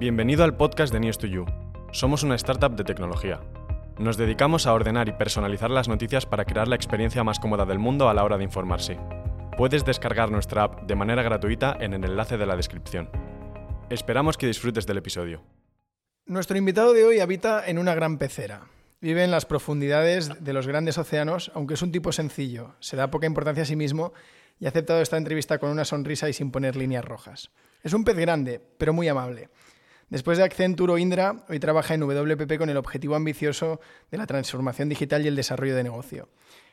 Bienvenido al podcast de News2You. Somos una startup de tecnología. Nos dedicamos a ordenar y personalizar las noticias para crear la experiencia más cómoda del mundo a la hora de informarse. Puedes descargar nuestra app de manera gratuita en el enlace de la descripción. Esperamos que disfrutes del episodio. Nuestro invitado de hoy habita en una gran pecera. Vive en las profundidades de los grandes océanos, aunque es un tipo sencillo, se da poca importancia a sí mismo y ha aceptado esta entrevista con una sonrisa y sin poner líneas rojas. Es un pez grande, pero muy amable. Después de Accenture o Indra, hoy trabaja en WPP con el objetivo ambicioso de la transformación digital y el desarrollo de negocio.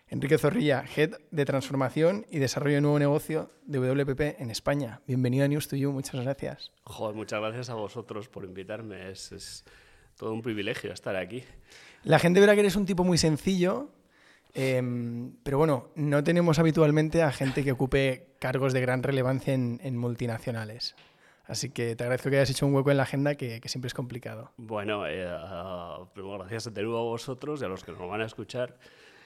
Enrique Zorrilla, Head de Transformación y Desarrollo de Nuevo Negocio de WPP en España. Bienvenido a News to You, muchas gracias. Joder, muchas gracias a vosotros por invitarme. Es, es todo un privilegio estar aquí. La gente verá que eres un tipo muy sencillo, em, pero bueno, no tenemos habitualmente a gente que ocupe cargos de gran relevancia en, en multinacionales. Así que te agradezco que hayas hecho un hueco en la agenda que, que siempre es complicado. Bueno, eh, uh, primero gracias de nuevo a vosotros y a los que nos van a escuchar.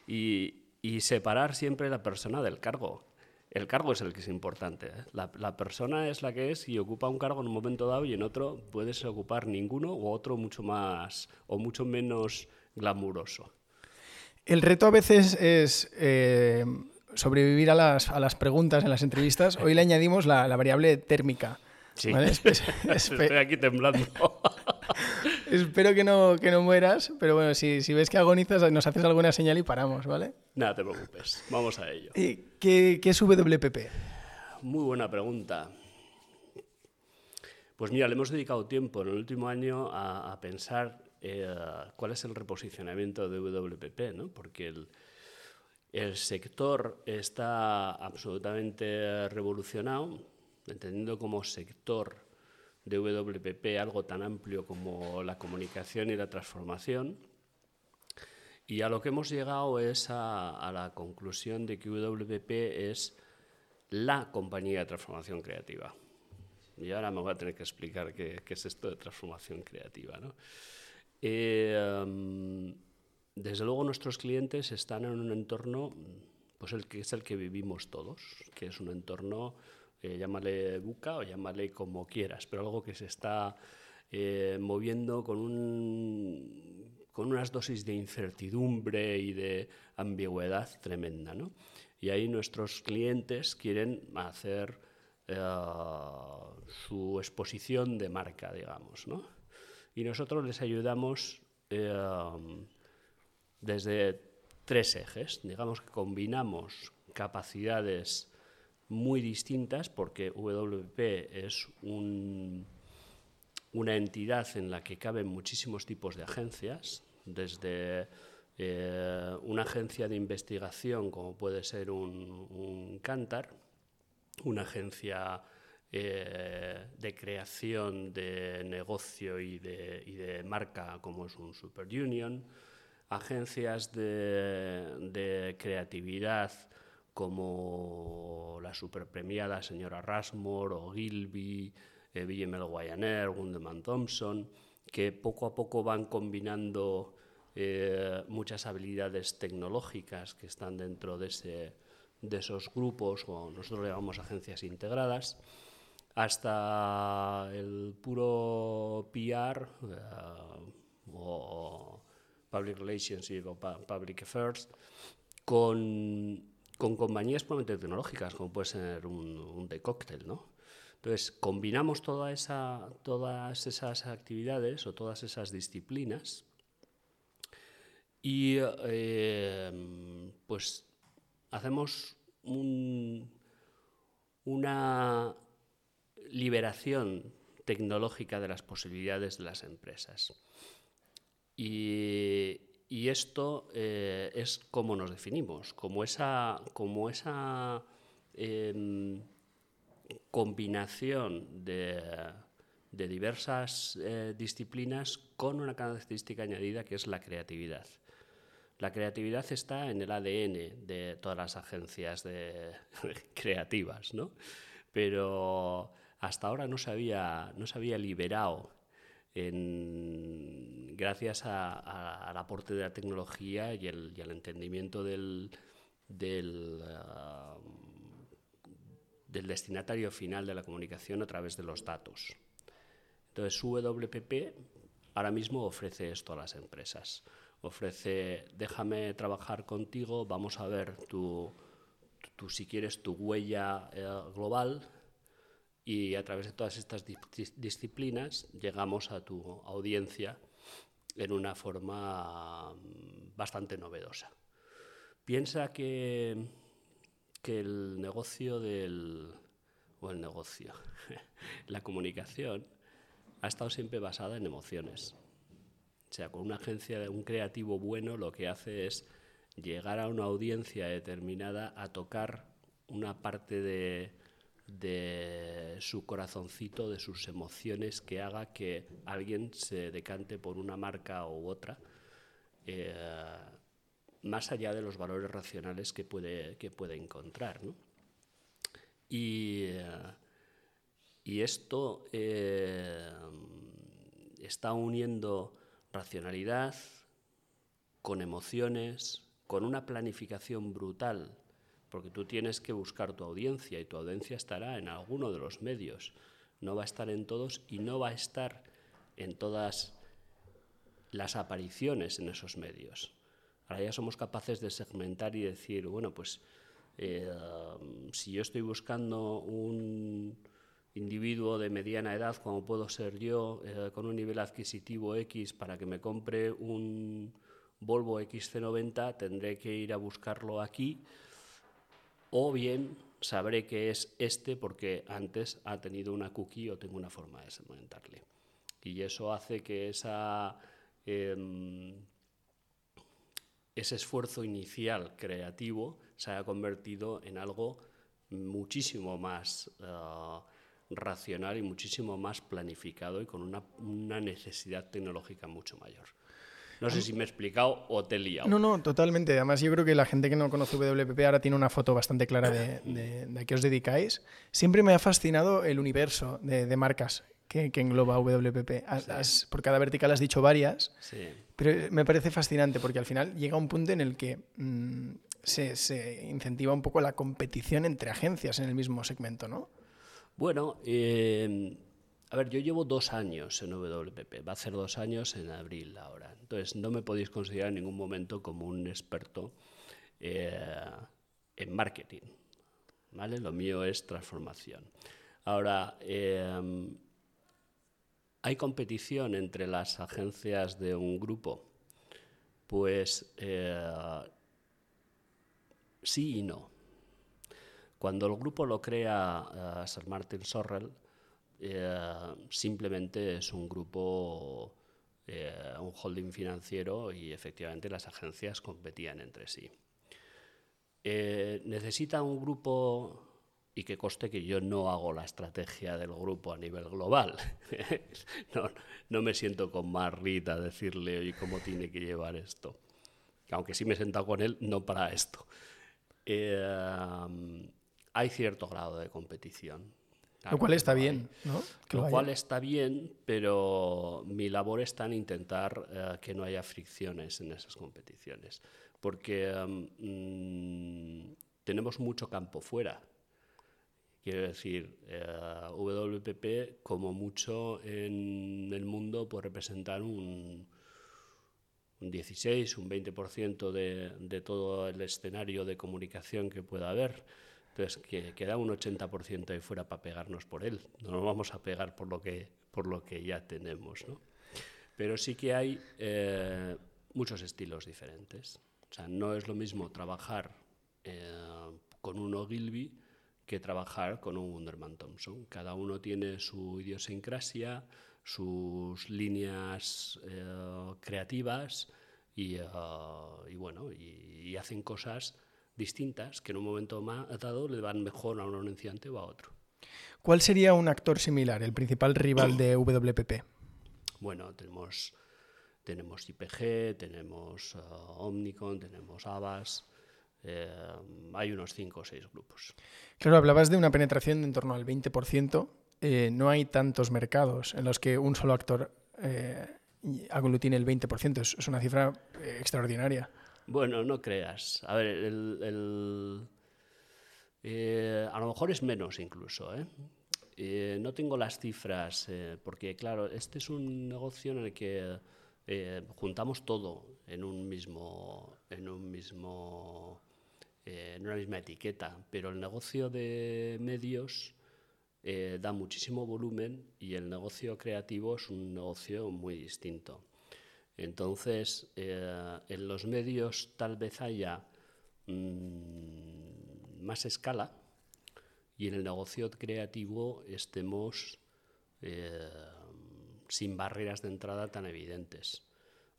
Y, y, separar siempre la persona del cargo. El cargo es el que es importante. ¿eh? La, la, persona es la que es y ocupa un cargo en un momento dado y en otro puedes ocupar ninguno o otro mucho más o mucho menos glamuroso. El reto a veces es eh, sobrevivir a las, a las, preguntas en las entrevistas. Hoy le añadimos la, la variable térmica. Sí. ¿vale? Estoy aquí temblando. Espero que no, que no mueras, pero bueno, si, si, ves que agonizas, nos haces alguna señal y paramos, ¿vale? Nada, te preocupes. Vamos a ello. ¿Y qué, qué es WPP? Muy buena pregunta. Pues mira, le hemos dedicado tiempo en el último año a, a pensar eh, cuál es el reposicionamiento de WPP, ¿no? Porque el, el sector está absolutamente revolucionado entendiendo como sector de WPP algo tan amplio como la comunicación y la transformación. Y a lo que hemos llegado es a, a la conclusión de que WPP es la compañía de transformación creativa. Y ahora me voy a tener que explicar qué, qué es esto de transformación creativa. ¿no? Eh, um, desde luego nuestros clientes están en un entorno, pues el que es el que vivimos todos, que es un entorno eh, llámale buca o llámale como quieras, pero algo que se está eh, moviendo con, un, con unas dosis de incertidumbre y de ambigüedad tremenda. ¿no? Y ahí nuestros clientes quieren hacer eh, su exposición de marca, digamos. ¿no? Y nosotros les ayudamos desde tres ejes. Digamos que combinamos capacidades muy distintas porque WP es un, una entidad en la que caben muchísimos tipos de agencias, desde eh, una agencia de investigación como puede ser un, un Cantar, una agencia eh, de creación de negocio y de, marca como es un Super Union, agencias de creatividad como la superpremiada señora Rasmore o Gilby, eh, Villemel Guayaner, Gundeman Thompson, que poco a poco van combinando eh, muchas habilidades tecnológicas que están dentro de, ese, de esos grupos, o nosotros llamamos agencias integradas, hasta el puro PR eh, o Public Relations o Public Affairs, con con compañías puramente tecnológicas, como puede ser un, un de cóctel, ¿no? Entonces, combinamos todas esas actividades o todas esas disciplinas y eh, pues hacemos un, una liberación tecnológica de las posibilidades de las empresas. Y, y esto eh, es como nos definimos, como esa, eh, combinación de, diversas eh, disciplinas con una característica añadida que es la creatividad. La creatividad está en el ADN de todas las agencias de, creativas, ¿no? pero hasta ahora no se había liberado gracias al aporte de la tecnología y, el, y al entendimiento del, del, del, destinatario final de la comunicación a través de los datos. Entonces, WPP ahora mismo ofrece esto a las empresas. Ofrece, déjame trabajar contigo, vamos a ver tu, tu si quieres, tu huella eh, global y a través de todas estas disciplinas llegamos a tu audiencia en una forma mm, bastante novedosa. Piensa que, que el negocio del, o el negocio, la comunicación ha estado siempre basada en emociones. O sea, con una agencia de un creativo bueno lo que hace es llegar a una audiencia determinada a tocar una parte de, de su corazoncito, de sus emociones, que haga que alguien se decante por una marca u otra, eh, más allá de los valores racionales que puede, que encontrar. Y, eh, y, esto eh, está uniendo racionalidad con emociones, con una planificación brutal porque tú tienes que buscar tu audiencia y tu audiencia estará en alguno de los medios, no va a estar en todos y no va a estar en todas las apariciones en esos medios. Ahora ya somos capaces de segmentar y decir, bueno, pues eh, si yo estoy buscando un individuo de mediana edad, como puedo ser yo, eh, con un nivel adquisitivo X para que me compre un Volvo XC90, tendré que ir a buscarlo aquí o bien sabré que es este porque antes ha tenido una cookie o tengo una forma de segmentarle. Y eso hace que em, ese esfuerzo inicial creativo se haya convertido en algo muchísimo más eh, racional y muchísimo más planificado y con una necesidad tecnológica mucho mayor. No sé si me he explicado o te he liado. No, no, totalmente. Además, yo creo que la gente que no conoce WPP ahora tiene una foto bastante clara de, a qué os dedicáis. Siempre me ha fascinado el universo de, marcas que, engloba WPP. por cada vertical has dicho varias, sí. pero me parece fascinante porque al final llega un punto en el que mm, se, incentiva un poco la competición entre agencias en el mismo segmento, ¿no? Bueno, eh, a ver, yo llevo dos años en WPP, va a ser dos años en abril ahora. Entonces, no me podéis considerar en ningún momento como un experto eh, en marketing. ¿vale? Lo mío es transformación. Ahora, em, ¿hay competición entre las agencias de un grupo? Pues eh, sí y no. Cuando el grupo lo crea uh, Sir Martin Sorrell, eh, simplemente es un grupo, eh, un holding financiero y efectivamente las agencias competían entre sí. Eh, necesita un grupo y que coste que yo no hago la estrategia del grupo a nivel global. no, me siento con Marrita a decirle oye, cómo tiene que llevar esto. Aunque sí me he sentado con él, no para esto. hay cierto grado de competición lo cual está bien, ¿no? lo, cual está bien, pero mi labor está en intentar eh, que no haya fricciones en esas competiciones, porque mm, tenemos mucho campo fuera. Quiero decir, eh, WPP como mucho en el mundo puede representar un, un 16, un 20% de, de todo el escenario de comunicación que pueda haber entonces, que queda un 80% ahí fuera para pegarnos por él. No nos vamos a pegar por lo que, por lo que ya tenemos. ¿no? Pero sí que hay eh, muchos estilos diferentes. O sea, no es lo mismo trabajar eh, con un Ogilvy que trabajar con un Wunderman Thompson. Cada uno tiene su idiosincrasia, sus líneas eh, creativas y, bueno, y hacen cosas distintas que en un momento dado le van mejor a un anunciante o a otro. ¿Cuál sería un actor similar, el principal rival de WPP? Bueno, tenemos, tenemos IPG, tenemos uh, Omnicon, tenemos Avas, eh, hay unos 5 o 6 grupos. Claro, hablabas de una penetración de en torno al 20%. Eh, no hay tantos mercados en los que un solo actor eh, aglutine el 20%. es una cifra extraordinaria. Bueno, no creas. A ver, el, eh, a lo mejor es menos incluso, ¿eh? eh, no tengo las cifras, eh, porque claro, este es un negocio en el que eh, juntamos todo en un mismo, en un mismo, en una misma etiqueta, pero el negocio de medios da muchísimo volumen y el negocio creativo es un negocio muy distinto. Entonces, en los medios tal vez haya mm, más escala, y en el negocio creativo estemos eh, sin barreras de entrada tan evidentes.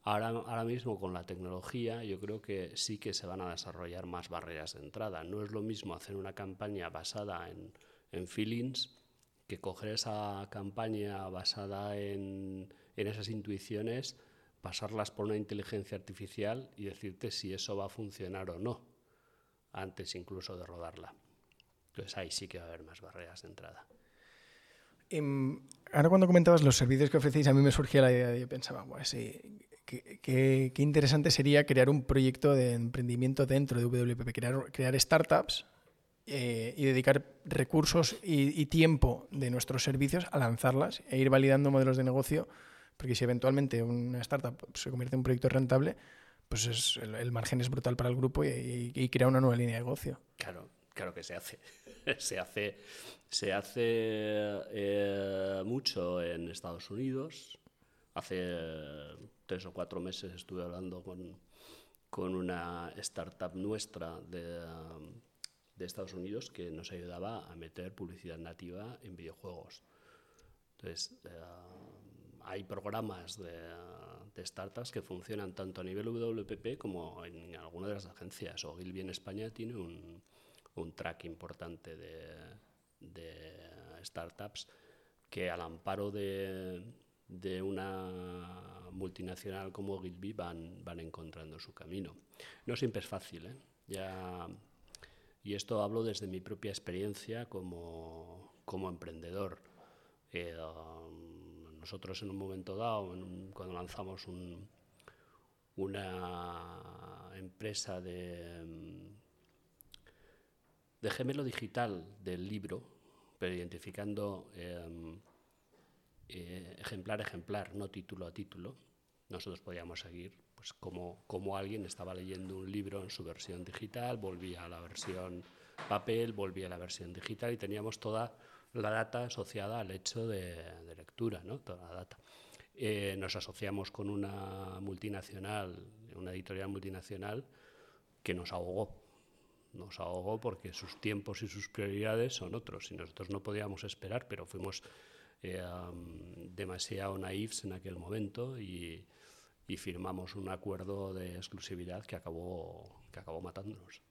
Ahora, mismo con la tecnología yo creo que sí que se van a desarrollar más barreras de entrada. No es lo mismo hacer una campaña basada en, feelings que coger esa campaña basada en esas intuiciones, pasarlas por una inteligencia artificial y decirte si eso va a funcionar o no, antes incluso de rodarla. Entonces ahí sí que va a haber más barreras de entrada. Em, ahora cuando comentabas los servicios que ofrecéis, a mí me surgía la idea, yo pensaba, qué, interesante sería crear un proyecto de emprendimiento dentro de WPP, crear, crear startups eh, y dedicar recursos y, tiempo de nuestros servicios a lanzarlas e ir validando modelos de negocio, porque si eventualmente una startup se convierte en un proyecto rentable, pues el, margen es brutal para el grupo y, y crea una nueva línea de negocio. Claro, claro que se hace. se hace, se hace eh, mucho en Estados Unidos. Hace tres o cuatro meses estuve hablando con, con una startup nuestra de, de, Estados Unidos que nos ayudaba a meter publicidad nativa en videojuegos. Entonces, eh, hay programas de, de, startups que funcionan tanto a nivel WPP como en alguna de las agencias. Ogilvy en España tiene un, un track importante de, startups que al amparo de, una multinacional como Gilby van, van encontrando su camino. No siempre es fácil, ¿eh? ya, y esto hablo desde mi propia experiencia como, emprendedor. Eh, um, nosotros en un momento dado, cuando lanzamos una empresa de de gemelo digital del libro, pero identificando em, eh, ejemplar a ejemplar, no título a título, nosotros podíamos seguir pues, como, como alguien estaba leyendo un libro en su versión digital, volvía a la versión papel, volvía a la versión digital y teníamos toda la data asociada al hecho de, lectura, ¿no? toda la data. Eh, nos asociamos con una multinacional, una editorial multinacional, que nos ahogó nos ahogó porque sus tiempos y sus prioridades son otros y nosotros no podíamos esperar, pero fuimos eh, demasiado naifs en aquel momento y, firmamos un acuerdo de exclusividad que acabó, que acabó matándonos.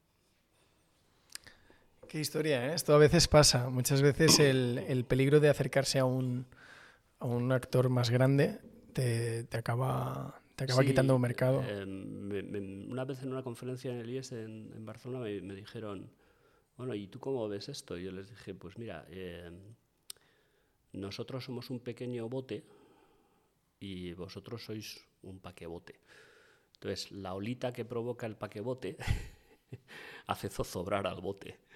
Qué historia, ¿eh? Esto a veces pasa. Muchas veces el, peligro de acercarse a un, a un actor más grande te, te acaba te acaba quitando un mercado. Eh, una vez en una conferencia en el IES en, Barcelona me, dijeron, bueno, ¿y tú cómo ves esto? Y yo les dije, pues mira, eh, nosotros somos un pequeño bote y vosotros sois un paquebote. Entonces, la olita que provoca el paquebote hace zozobrar al bote.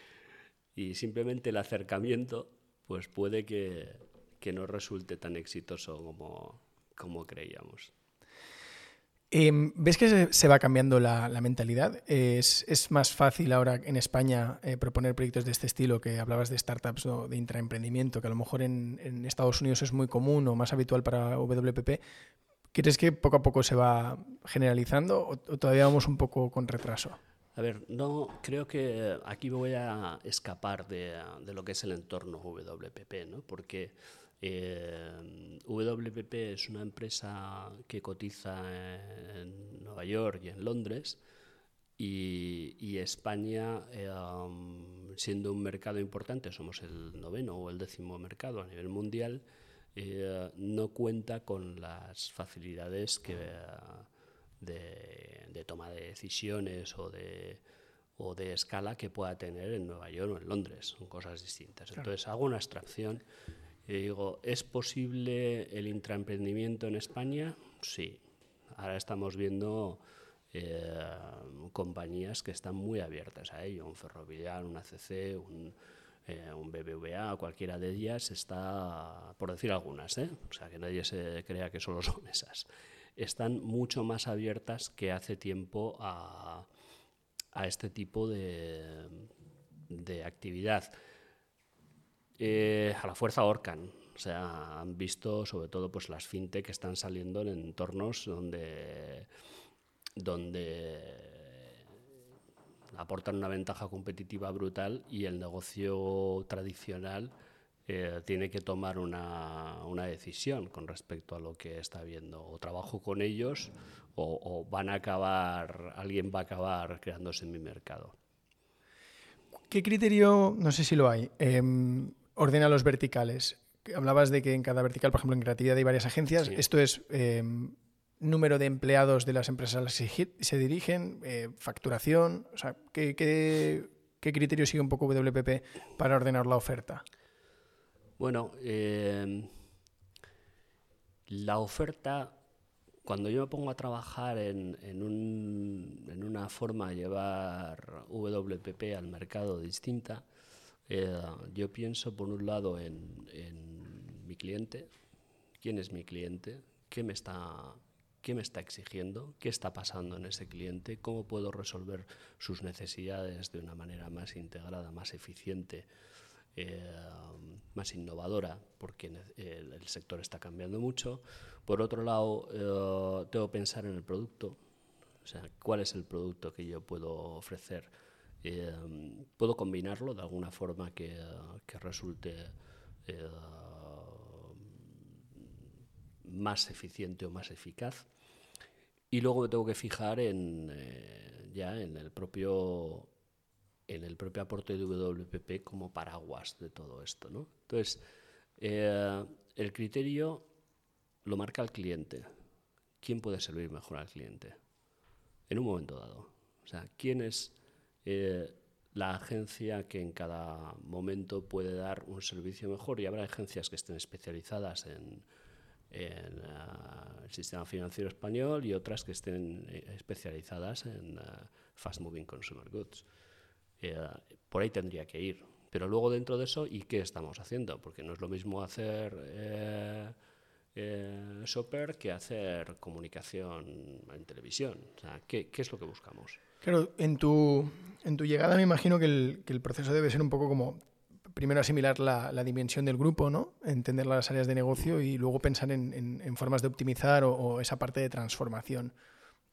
Y simplemente el acercamiento, pues puede que, no resulte tan exitoso como, creíamos. Em, ¿Ves que se, va cambiando la, mentalidad? Es, más fácil ahora en España eh, proponer proyectos de este estilo que hablabas de startups de intraemprendimiento, que a lo mejor en, Estados Unidos es muy común o más habitual para WPP. ¿Crees que poco a poco se va generalizando o, todavía vamos un poco con retraso? A ver, no creo que aquí me voy a escapar de, de lo que es el entorno WPP, ¿no? porque eh, WPP es una empresa que cotiza en Nueva York y en Londres y, España, eh, siendo un mercado importante, somos el noveno o el décimo mercado a nivel mundial, eh, no cuenta con las facilidades que, de, toma de decisiones o de, o de escala que pueda tener en Nueva York o en Londres. Son cosas distintas. Entonces hago una abstracción y digo, ¿es posible el intraemprendimiento en España? Sí. Ahora estamos viendo eh, compañías que están muy abiertas a ello, un Ferrovial, un ACC, un, eh, un BBVA cualquiera de ellas está, por decir algunas, ¿eh? o sea, que nadie se crea que solo son esas, están mucho más abiertas que hace tiempo a, este tipo de, actividad. Eh, a la fuerza ahorcan. O han visto sobre todo pues, las fintech que están saliendo en entornos donde, donde aportan una ventaja competitiva brutal y el negocio tradicional eh, tiene que tomar una, una, decisión con respecto a lo que está viendo. O trabajo con ellos o, o, van a acabar, alguien va a acabar creándose en mi mercado. ¿Qué criterio, no sé si lo hay, eh, ordena los verticales? Hablabas de que en cada vertical, por ejemplo, en creatividad hay varias agencias. Sí. Esto es eh, número de empleados de las empresas a las que se dirigen, eh, facturación. O sea, ¿qué, qué, qué criterio sigue un poco WPP para ordenar la oferta? Bueno, eh, la oferta, cuando yo me pongo a trabajar en, una forma de llevar WPP al mercado distinta, eh, yo pienso por un lado en, en, mi cliente, quién es mi cliente, qué me está qué me está exigiendo, qué está pasando en ese cliente, cómo puedo resolver sus necesidades de una manera más integrada, más eficiente, eh, más innovadora, porque el, sector está cambiando mucho. Por otro lado, eh, tengo que pensar en el producto, o sea, cuál es el producto que yo puedo ofrecer. Eh, puedo combinarlo de alguna forma que, que resulte más eficiente o más eficaz. Y luego me tengo que fijar en, ya en el propio en el propio aporte de WPP como paraguas de todo esto. ¿no? Entonces, eh, el criterio lo marca el cliente. ¿Quién puede servir mejor al cliente? En un momento dado. O sea, ¿quién es eh, la agencia que en cada momento puede dar un servicio mejor? Y habrá agencias que estén especializadas en, uh, el sistema financiero español y otras que estén especializadas en uh, fast moving consumer goods. Eh, por ahí tendría que ir. Pero luego dentro de eso, ¿y qué estamos haciendo? Porque no es lo mismo hacer eh, eh, shopper que hacer comunicación en televisión. O sea, ¿qué, ¿qué, es lo que buscamos? Claro, en tu, en tu llegada me imagino que el, que el proceso debe ser un poco como primero asimilar la, la, dimensión del grupo, ¿no? entender las áreas de negocio y luego pensar en, en, en formas de optimizar o, o, esa parte de transformación.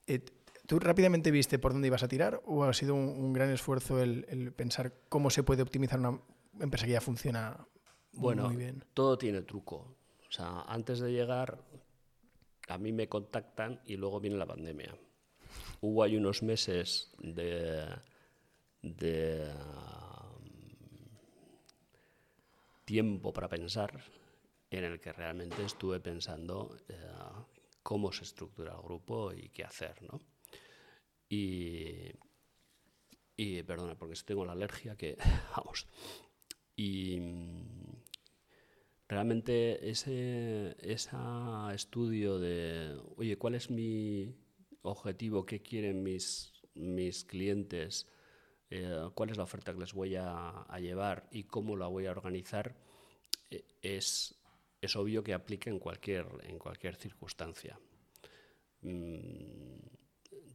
Eh, ¿Tú rápidamente viste por dónde ibas a tirar o ha sido un, un gran esfuerzo el, el, pensar cómo se puede optimizar una empresa que ya funciona bueno, muy bien? Todo tiene truco. O sea, antes de llegar, a mí me contactan y luego viene la pandemia. Hubo ahí unos meses de, de tiempo para pensar en el que realmente estuve pensando eh, cómo se estructura el grupo y qué hacer, ¿no? Y, y perdona, porque tengo la alergia que, vamos, y realmente ese, ese estudio de, oye, ¿cuál es mi objetivo? ¿Qué quieren mis, mis clientes? eh, cuál es la oferta que les voy a, llevar y cómo la voy a organizar, eh, es, es obvio que aplique en cualquier, en cualquier circunstancia. Mm,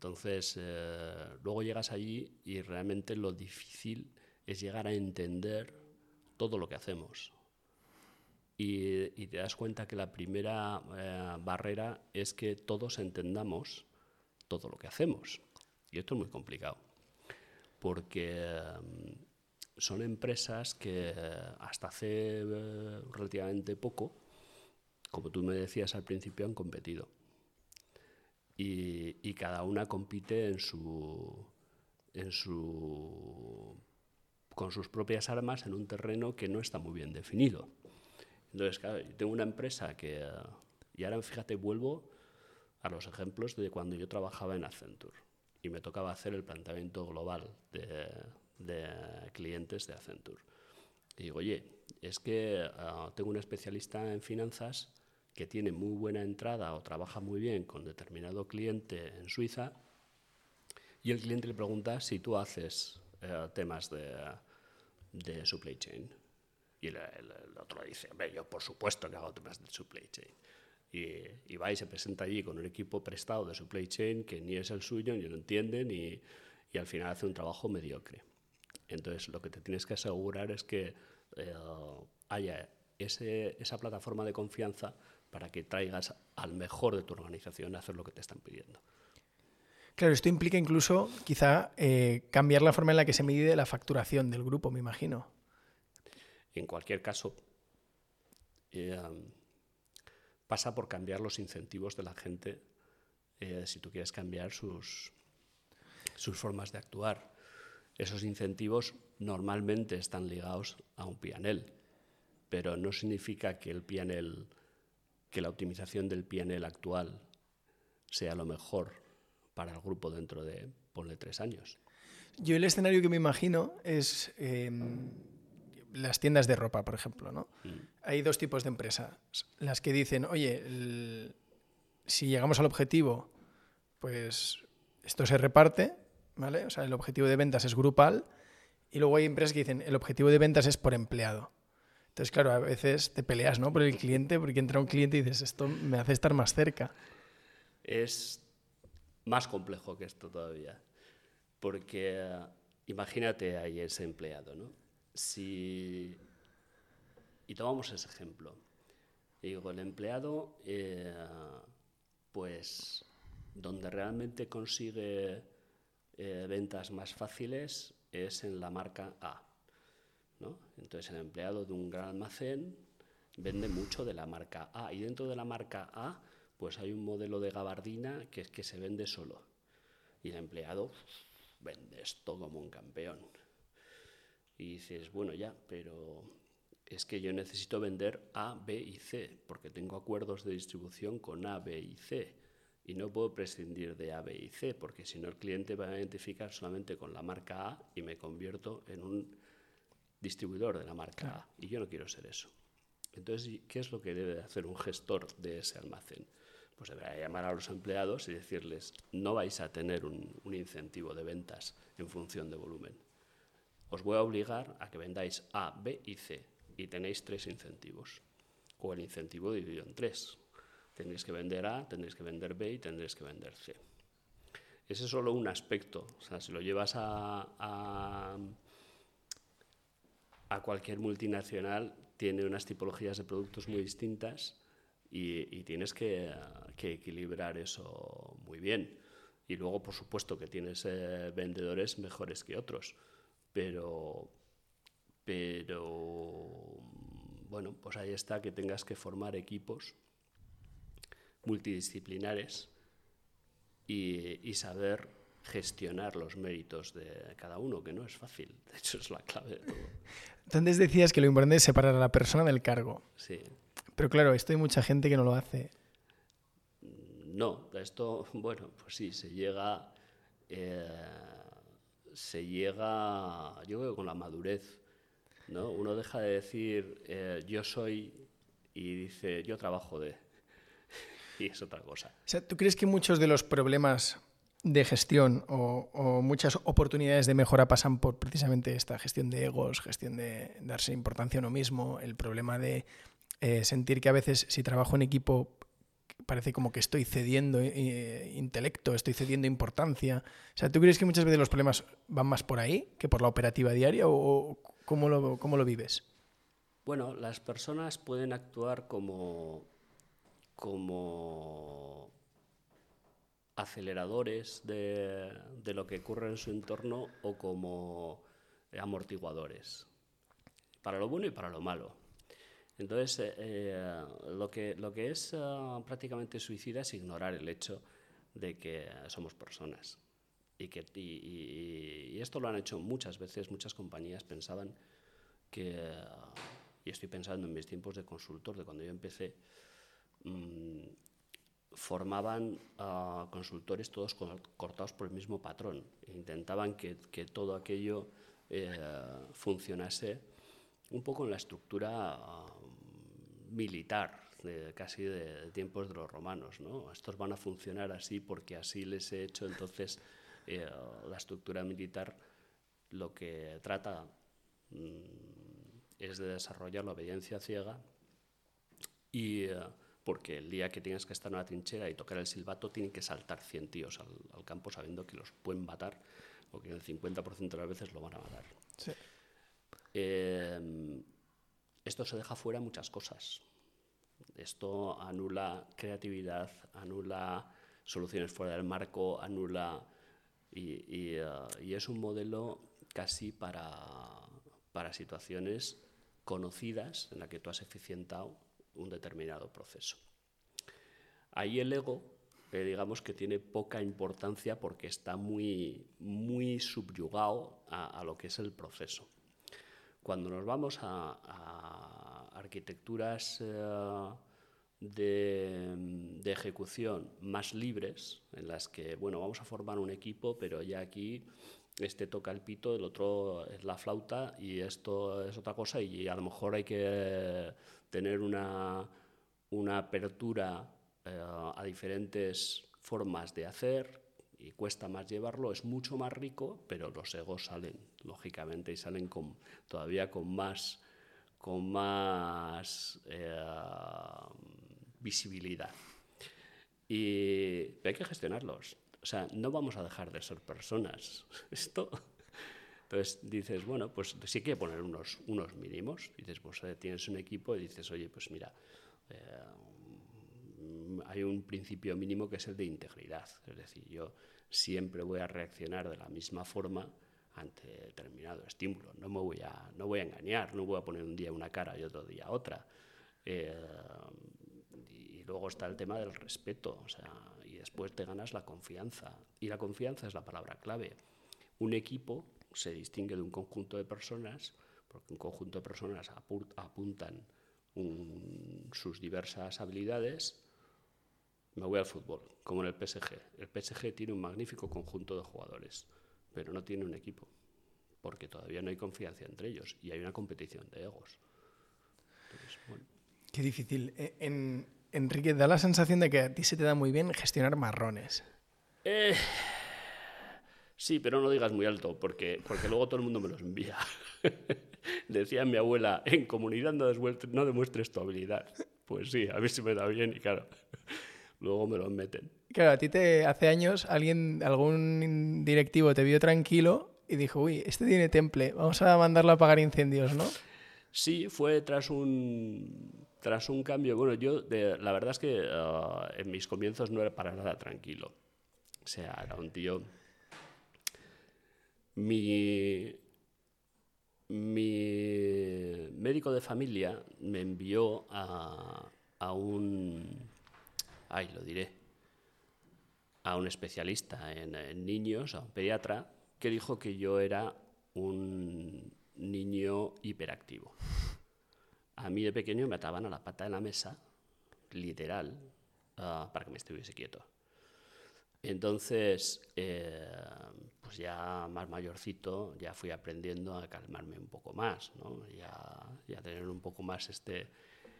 entonces, eh, luego llegas allí y realmente lo difícil es llegar a entender todo lo que hacemos. Y, te das cuenta que la primera eh, barrera es que todos entendamos todo lo que hacemos. Y esto es muy complicado porque son empresas que hasta hace eh, relativamente poco, como tú me decías al principio, han competido. Y, y cada una compite en su, en su, con sus propias armas en un terreno que no está muy bien definido. Entonces, claro, yo tengo una empresa que, y ahora fíjate, vuelvo a los ejemplos de cuando yo trabajaba en Accenture y me tocaba hacer el planteamiento global de, de clientes de Accenture. Y digo, oye, es que uh, tengo un especialista en finanzas que tiene muy buena entrada o trabaja muy bien con determinado cliente en Suiza y el cliente le pregunta si tú haces uh, temas de, de supply chain. Y el, otro dice, hombre, yo por supuesto que hago temas de supply chain. Y, y, va y se presenta allí con un equipo prestado de supply chain que ni es el suyo, ni lo entienden, y, y al final hace un trabajo mediocre. Entonces, lo que te tienes que asegurar es que eh, haya esa plataforma de confianza para que traigas al mejor de tu organización a hacer lo que te están pidiendo. Claro, esto implica incluso quizá eh, cambiar la forma en la que se mide la facturación del grupo, me imagino. En cualquier caso, eh, pasa por cambiar los incentivos de la gente si tú quieres cambiar sus, sus formas de actuar. Esos incentivos normalmente están ligados a un PNL, pero no significa que el PNL, que la optimización del PNL actual sea lo mejor para el grupo dentro de, ponle tres años. Yo el escenario que me imagino es em, las tiendas de ropa, por ejemplo. ¿no? Mm. Hay dos tipos de empresas. Las que dicen, oye, si llegamos al objetivo, pues esto se reparte ¿vale? O sea, el objetivo de ventas es grupal y luego hay empresas que dicen el objetivo de ventas es por empleado. Entonces, claro, a veces te peleas ¿no? por el cliente porque entra un cliente y dices, esto me hace estar más cerca. Es más complejo que esto todavía, porque eh, imagínate ahí ese empleado, ¿no? Si, y tomamos ese ejemplo. Digo, el empleado, eh, pues, donde realmente consigue eh, ventas más fáciles es en la marca A. Entonces el empleado de un gran almacén vende mucho de la marca A. Y dentro de la marca A pues hay un modelo de gabardina que es que se vende solo. Y el empleado vende esto como un campeón. Y dices, bueno ya, pero es que yo necesito vender A, B y C porque tengo acuerdos de distribución con A, B y C. Y no puedo prescindir de A, B y C, porque si no el cliente va a identificar solamente con la marca A y me convierto en un distribuidor de la marca A. Y yo no quiero ser eso. Entonces, ¿qué es lo que debe hacer un gestor de ese almacén? Pues deberá llamar a los empleados y decirles, no vais a tener un, un incentivo de ventas en función de volumen. Os voy a obligar a que vendáis A, B y C y tenéis tres incentivos. O el incentivo dividido en tres, Tendréis que vender A, tendréis que vender B y tendréis que vender C. Ese es solo un aspecto. O sea, si lo llevas a, a, cualquier multinacional, tiene unas tipologías de productos muy distintas y, tienes que, equilibrar eso muy bien. Y luego, por supuesto, que tienes eh, vendedores mejores que otros. Pero, pero, bueno, pues ahí está que tengas que formar equipos multidisciplinares y, saber gestionar los méritos de cada uno, que no es fácil. De hecho, es la clave de todo. Entonces decías que lo importante es separar a la persona del cargo. Sí. Pero claro, esto hay mucha gente que no lo hace. No, esto, bueno, pues sí, se llega, eh, se llega, yo creo, con la madurez. ¿no? Uno deja de decir eh, yo soy y dice yo trabajo de y es otra cosa. O sea, ¿tú crees que muchos de los problemas de gestión o, muchas oportunidades de mejora pasan por precisamente esta gestión de egos, gestión de darse importancia a uno mismo, el problema de eh, sentir que a veces si trabajo en equipo parece como que estoy cediendo eh, intelecto, estoy cediendo importancia. O sea, ¿tú crees que muchas veces los problemas van más por ahí que por la operativa diaria o cómo lo, cómo lo vives? Bueno, las personas pueden actuar como como aceleradores de, lo que ocurre en su entorno o como amortiguadores, para lo bueno y para lo malo. Entonces, eh, eh, lo, que, lo que es eh, prácticamente suicida es ignorar el hecho de que somos personas. Y, que, y, esto lo han hecho muchas veces, muchas compañías pensaban que, y estoy pensando en mis tiempos de consultor, de cuando yo empecé, Mm, formaban a consultores todos cortados por el mismo patrón. Intentaban que, todo aquello eh, funcionase un poco en la estructura mm, militar, casi de, tiempos de los romanos. ¿no? Estos van a funcionar así porque así les he hecho. Entonces, eh, la estructura militar lo que trata mm, es de desarrollar la obediencia ciega y eh, porque el día que tienes que estar en una trinchera y tocar el silbato tienen que saltar 100 tíos al, campo sabiendo que los pueden matar o que el 50% de las veces lo van a matar. Eh, esto se deja fuera muchas cosas. Esto anula creatividad, anula soluciones fuera del marco, anula... Y, eh, es un modelo casi para, para situaciones conocidas en las que tú has eficientado un determinado proceso. Ahí el ego, eh, digamos que tiene poca importancia porque está muy, muy subyugado a, lo que es el proceso. Cuando nos vamos a, arquitecturas eh, de, ejecución más libres, en las que, bueno, vamos a formar un equipo, pero ya aquí este toca el pito, el otro es la flauta y esto es otra cosa y a lo mejor hay que tener una, una apertura eh, a diferentes formas de hacer y cuesta más llevarlo, es mucho más rico, pero los egos salen, lógicamente, y salen con, todavía con más, con más eh, visibilidad. Y hay que gestionarlos. O sea, no vamos a dejar de ser personas. Esto. Entonces dices, bueno, pues sí que poner unos, unos mínimos. Dices, pues eh, tienes un equipo y dices, oye, pues mira, eh, hay un principio mínimo que es el de integridad. Es decir, yo siempre voy a reaccionar de la misma forma ante determinado estímulo. No me voy a, no voy a engañar, no voy a poner un día una cara y otro día otra. Eh, y luego está el tema del respeto, o sea, después te ganas la confianza. Y la confianza es la palabra clave. Un equipo se distingue de un conjunto de personas porque un conjunto de personas apuntan sus diversas habilidades. Me voy al fútbol, como en el PSG. El PSG tiene un magnífico conjunto de jugadores, pero no tiene un equipo, porque todavía no hay confianza entre ellos y hay una competición de egos. Qué difícil. E, en, Enrique, da la sensación de que a ti se te da muy bien gestionar marrones. Eh, sí, pero no digas muy alto, porque, porque luego todo el mundo me los envía. Decía mi abuela, en comunidad no, no demuestres tu habilidad. Pues sí, a mí se me da bien y claro, luego me los meten. Claro, a ti te hace años alguien, algún directivo te vio tranquilo y dijo, uy, este tiene temple, vamos a mandarlo a apagar incendios, ¿no? Sí, fue tras un tras un cambio, bueno, yo la verdad es que ah, en mis comienzos no era para nada tranquilo. O sea, era un tío... Mi, mi médico de familia me envió a, a un... Ay, lo diré. A un especialista en niños, a un pediatra, que dijo que yo era un niño hiperactivo. A mí de pequeño me ataban a la pata de la mesa, literal, ah, para que me estuviese quieto. Entonces, eh, pues ya más mayorcito, ya fui aprendiendo a calmarme un poco más, ¿no? ya, a tener un poco más este,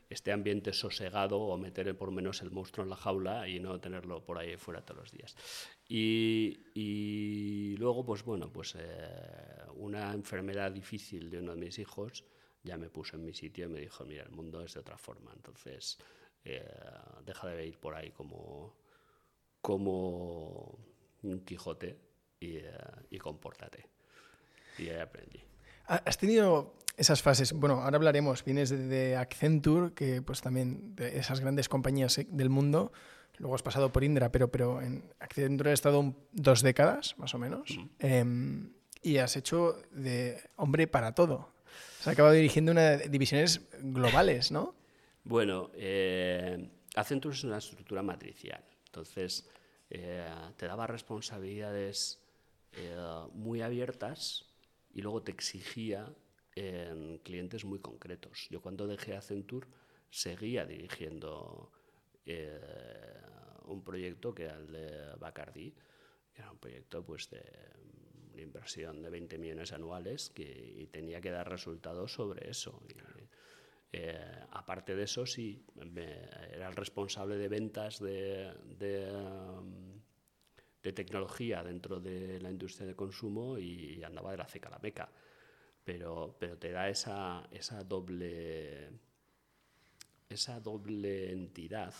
este ambiente sosegado o meter por menos el monstruo en la jaula y no tenerlo por ahí fuera todos los días. Y, luego, pues bueno, pues eh, una enfermedad difícil de uno de mis hijos, ya me puso en mi sitio y me dijo, mira, el mundo es de otra forma, entonces eh, deja de ir por ahí como, como un Quijote y, eh, y compórtate. Y ahí aprendí. ¿Has tenido esas fases? Bueno, ahora hablaremos, vienes de, Accenture, que pues también de esas grandes compañías eh, del mundo, luego has pasado por Indra, pero, pero en Accenture has estado dos décadas, más o menos, em, y has hecho de hombre para todo. Se ha acabado dirigiendo una divisiones globales, ¿no? Bueno, eh, Accenture es una estructura matricial. Entonces, eh, te daba responsabilidades eh, muy abiertas y luego te exigía en clientes muy concretos. Yo cuando dejé Accenture seguía dirigiendo un proyecto que era el de Bacardi, que era un proyecto pues, de inversión de 20 millones anuales que, y tenía que dar resultados sobre eso. Eh, aparte de eso, sí, era el responsable de ventas de, de, de, tecnología dentro de la industria de consumo y andaba de la ceca a la meca. pero, pero te da esa, esa doble esa doble entidad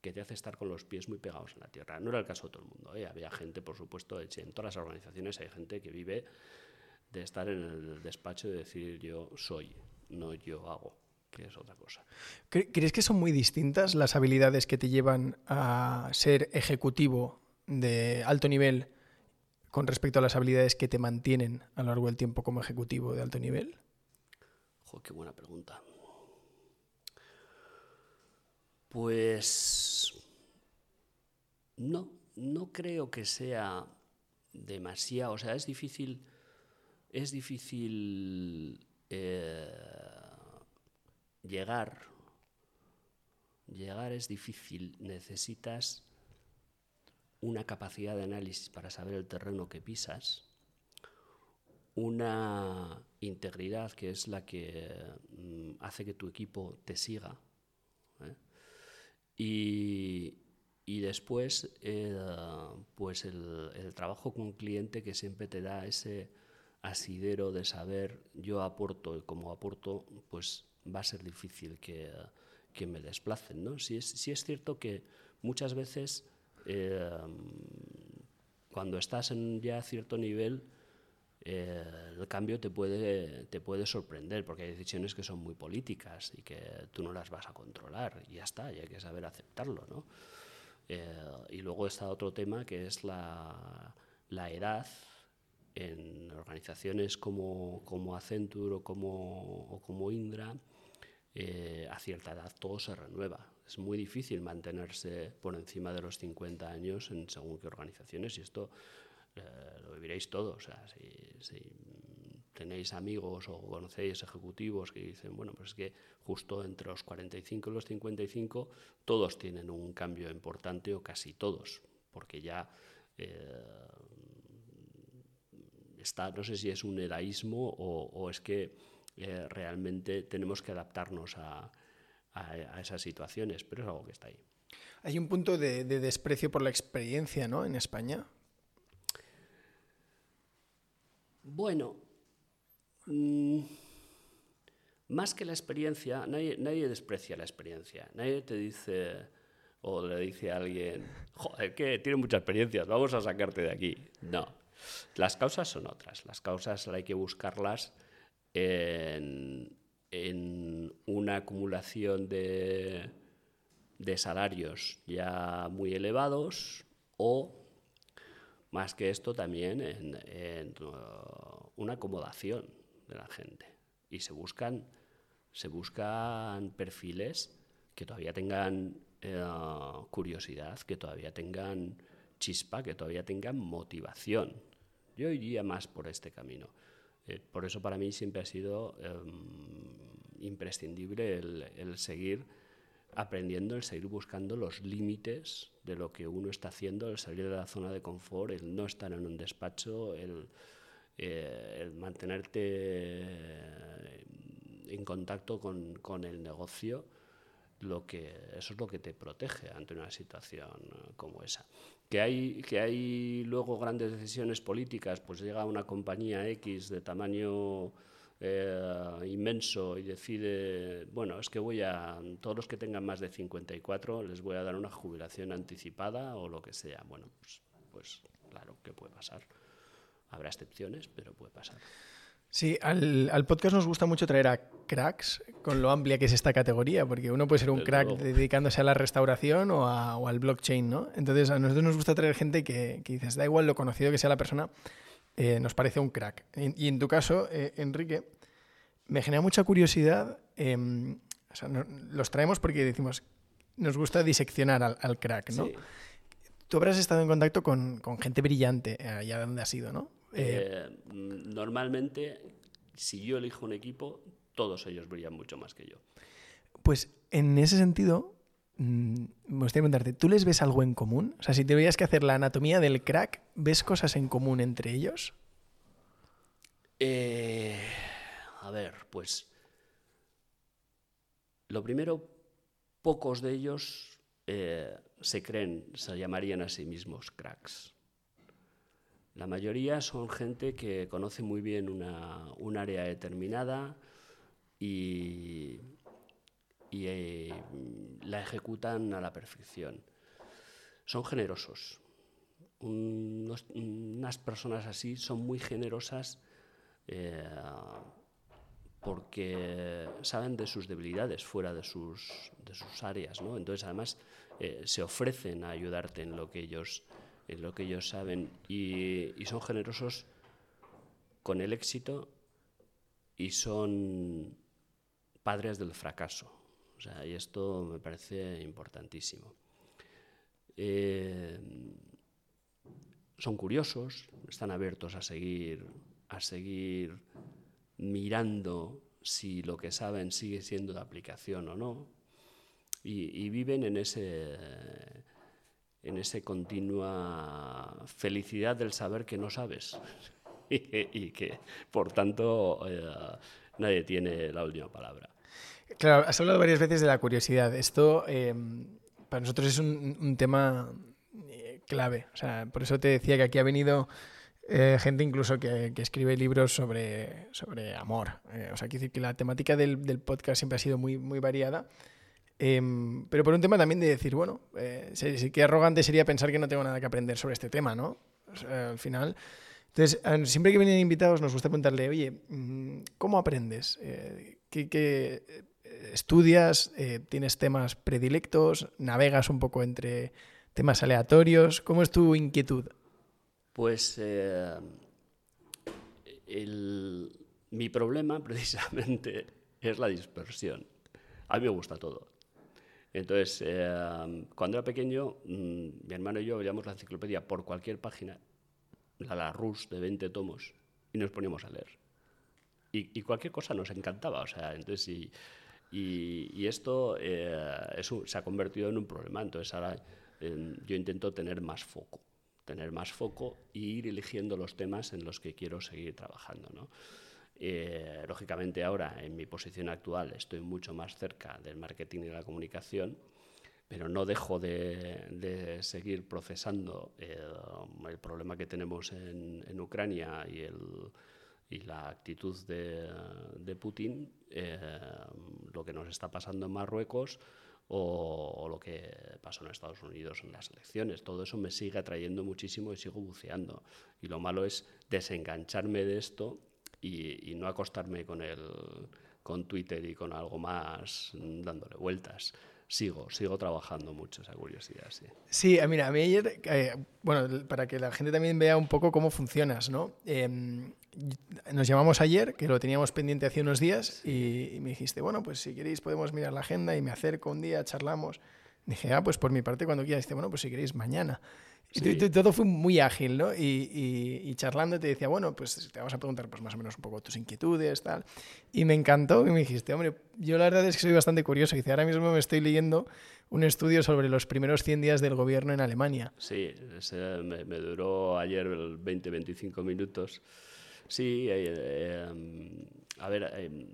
que te hace estar con los pies muy pegados en la tierra. No era el caso de todo el mundo. ¿eh? Había gente, por supuesto, en todas las organizaciones hay gente que vive de estar en el despacho y decir yo soy, no yo hago, que es otra cosa. ¿Crees que son muy distintas las habilidades que te llevan a ser ejecutivo de alto nivel con respecto a las habilidades que te mantienen a lo largo del tiempo como ejecutivo de alto nivel? Joder, qué buena pregunta. Pues no, no creo que sea demasiado, o sea, es difícil, es difícil eh, llegar, llegar es difícil, necesitas una capacidad de análisis para saber el terreno que pisas, una integridad que es la que mm, hace que tu equipo te siga. ¿Eh? Y, después, eh, pues el, trabajo con un cliente que siempre te da ese asidero de saber yo aporto y como aporto, pues va a ser difícil que, me desplacen. ¿no? Si, es, es cierto que muchas veces eh, cuando estás en ya cierto nivel, eh, el cambio te puede, te puede sorprender, porque hay decisiones que son muy políticas y que tú no las vas a controlar, y ya está, y hay que saber aceptarlo. ¿no? Eh, y luego está otro tema que es la, la edad en organizaciones como, como Accenture o como, o como Indra, eh, a cierta edad todo se renueva. Es muy difícil mantenerse por encima de los 50 años en según qué organizaciones y esto eh, lo viviréis todos. O sea, si, tenéis amigos o conocéis ejecutivos que dicen, bueno, pues es que justo entre los 45 y los 55 todos tienen un cambio importante o casi todos, porque ya eh, está, no sé si es un heroísmo o, es que eh, realmente tenemos que adaptarnos a, esas situaciones, pero es algo que está ahí. Hay un punto de, de desprecio por la experiencia, ¿no? En España. Bueno, mm, más que la experiencia, nadie, desprecia la experiencia. Nadie te dice o le dice a alguien, joder, que tiene mucha experiencia, vamos a sacarte de aquí. No, las causas son otras. Las causas hay que buscarlas en, una acumulación de salarios ya muy elevados o más que esto también en, uh, una acomodación de la gente. Y se buscan, se buscan perfiles que todavía tengan eh, curiosidad, que todavía tengan chispa, que todavía tengan motivación. Yo iría más por este camino. Eh, por eso para mí siempre ha sido em, imprescindible el seguir aprendiendo, el seguir buscando los límites de lo que uno está haciendo, el salir de la zona de confort, el no estar en un despacho, el, eh, mantenerte eh, en contacto con, el negocio, lo que, eso es lo que te protege ante una situación como esa. Que hay, que hay luego grandes decisiones políticas, pues llega una compañía X de tamaño eh, inmenso y decide, bueno, es que voy a, todos los que tengan más de 54 les voy a dar una jubilación anticipada o lo que sea. Bueno, pues, pues claro que puede pasar. Habrá excepciones, pero puede pasar. Sí, al, al, podcast nos gusta mucho traer a cracks con lo amplia que es esta categoría, porque uno puede ser un crack dedicándose a la restauración o, o, al blockchain, ¿no? Entonces a nosotros nos gusta traer gente que, que dices, da igual lo conocido que sea la persona, eh, nos parece un crack. Y, en tu caso, eh, Enrique, me genera mucha curiosidad. Em, los traemos porque decimos, nos gusta diseccionar al, crack, ¿no? Tú habrás estado en contacto con, gente brillante eh, allá donde has ido, ¿no? normalmente, si yo elijo un equipo, todos ellos brillan mucho más que yo. Pues en ese sentido, me gustaría preguntarte, ¿tú les ves algo en común? O sea, si te veías que hacer la anatomía del crack, ¿ves cosas en común entre ellos? Eh, a ver, pues lo primero, pocos de ellos eh, se creen, se llamarían a sí mismos cracks. La mayoría son gente que conoce muy bien una, un área determinada y, y eh, la ejecutan a la perfección. Son generosos. unas personas así son muy generosas eh, porque saben de sus debilidades fuera de sus, de sus áreas. ¿no? Entonces, además, eh, se ofrecen a ayudarte en lo que ellos, en lo que ellos saben y, y son generosos con el éxito y son padres del fracaso. O sea, y esto me parece importantísimo. Eh, son curiosos, están abiertos a seguir, a seguir mirando si lo que saben sigue siendo de aplicación o no, y, viven en ese en esa continua felicidad del saber que no sabes y, que, por tanto, eh, nadie tiene la última palabra. Claro, has hablado varias veces de la curiosidad. Esto em, para nosotros es un, tema eh, clave. O sea, por eso te decía que aquí ha venido eh, gente incluso que, escribe libros sobre, sobre amor. Eh, o sea, quiero decir que la temática del, podcast siempre ha sido muy, muy variada. Em, pero por un tema también de decir, bueno, qué arrogante sería pensar que no tengo nada que aprender sobre este tema, ¿no? al final. Entonces, siempre que vienen invitados nos gusta preguntarle, oye, mm, ¿cómo aprendes? ¿qué, qué estudias, eh, tienes temas predilectos, navegas un poco entre temas aleatorios. ¿Cómo es tu inquietud? Pues eh, mi problema precisamente es la dispersión. A mí me gusta todo. Entonces, eh, cuando era pequeño, mm, mi hermano y yo veíamos la enciclopedia por cualquier página, la Larousse de 20 tomos, y nos poníamos a leer. Y, cualquier cosa nos encantaba. O sea, entonces, si, y, esto eh, se ha convertido en un problema. Entonces ahora yo intento tener más foco, tener más foco e ir eligiendo los temas en los que quiero seguir trabajando. ¿no? Eh, lógicamente ahora, en mi posición actual, estoy mucho más cerca del marketing y la comunicación, pero no dejo de, seguir procesando eh, el problema que tenemos en, en Ucrania y el y la actitud de, Putin, eh, lo que nos está pasando en Marruecos o, lo que pasó en Estados Unidos en las elecciones. Todo eso me sigue atrayendo muchísimo y sigo buceando. Y lo malo es desengancharme de esto y, no acostarme con, el, con Twitter y con algo más dándole vueltas sigo, sigo trabajando mucho esa curiosidad, sí. Sí, mira, a mí ayer, eh, bueno, para que la gente también vea un poco cómo funcionas, ¿no? Em, nos llamamos ayer, que lo teníamos pendiente hace unos días, y, me dijiste, bueno, pues si queréis podemos mirar la agenda y me acerco un día, charlamos. Dije, ah, pues por mi parte cuando quieras. Dice, bueno, pues si queréis mañana. Y todo fue muy ágil, ¿no? Y, charlando te decía, bueno, pues te vamos a preguntar pues más o menos un poco tus inquietudes, tal. Y me encantó y me dijiste, hombre, yo la verdad es que soy bastante curioso. Y dice, ahora mismo me estoy leyendo un estudio sobre los primeros 100 días del gobierno en Alemania. Sí, me, duró ayer 20-25 minutos. Sí, eh, eh, a ver, eh,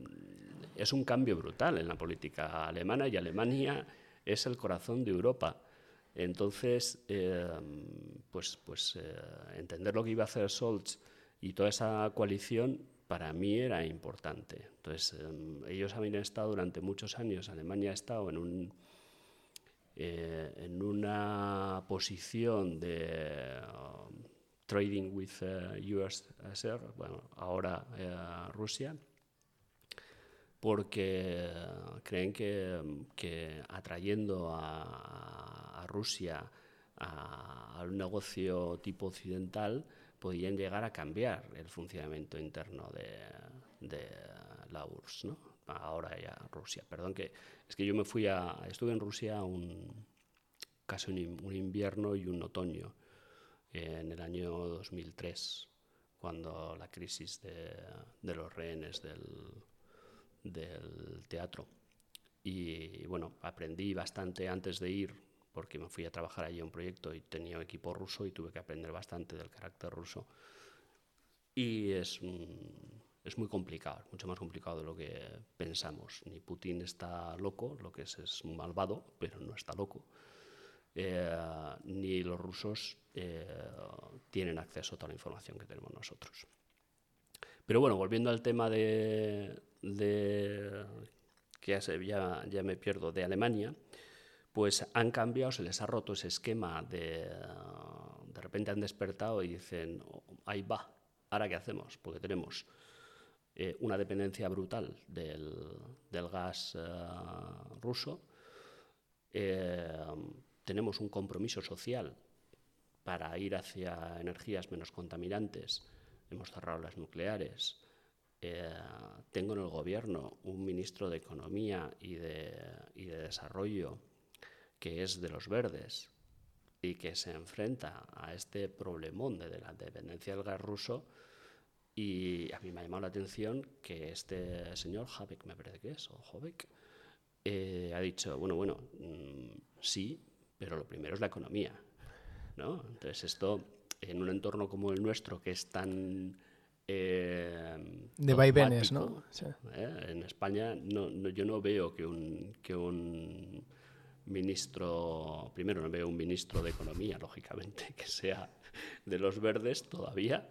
es un cambio brutal en la política alemana y Alemania es el corazón de Europa. Entonces, pues, pues entender lo que iba a hacer Scholz y toda esa coalición para mí era importante. Entonces, ellos habían estado durante muchos años, Alemania ha estado en, un, en una posición de trading with USSR, uh, bueno, ahora uh, Rusia, porque creen que, atrayendo a, Rusia a, un negocio tipo occidental podían llegar a cambiar el funcionamiento interno de, la URSS, ¿no? ahora ya Rusia. Perdón, que es que yo me fui a, estuve en Rusia un, casi un invierno y un otoño en el año 2003, cuando la crisis de, los rehenes del, teatro. Y bueno, aprendí bastante antes de ir, porque me fui a trabajar allí a un proyecto y tenía un equipo ruso y tuve que aprender bastante del carácter ruso. Y es, es muy complicado, mucho más complicado de lo que pensamos. Ni Putin está loco, lo que es es malvado, pero no está loco. Eh, ni los rusos eh, tienen acceso a toda la información que tenemos nosotros. Pero bueno, volviendo al tema de, que ya, me pierdo, de Alemania, pues han cambiado, se les ha roto ese esquema de, de repente han despertado y dicen, ahí va, ahora qué hacemos, porque tenemos eh, una dependencia brutal del, gas eh, ruso, tenemos un compromiso social para ir hacia energías menos contaminantes, hemos cerrado las nucleares, tengo en el gobierno un ministro de Economía y de, y de Desarrollo que es de los verdes y que se enfrenta a este problemón de la dependencia del gas ruso, y a mí me ha llamado la atención que este señor, Habeck me parece que es, o Habeck, eh, ha dicho, bueno, bueno, mm, sí, pero lo primero es la economía. ¿no? Entonces esto, en un entorno como el nuestro, que es tan... Eh, de vaivenes, ¿no? ¿eh? En España no, yo no veo que un, que un ministro, primero no veo un ministro de Economía, lógicamente, que sea de los verdes todavía,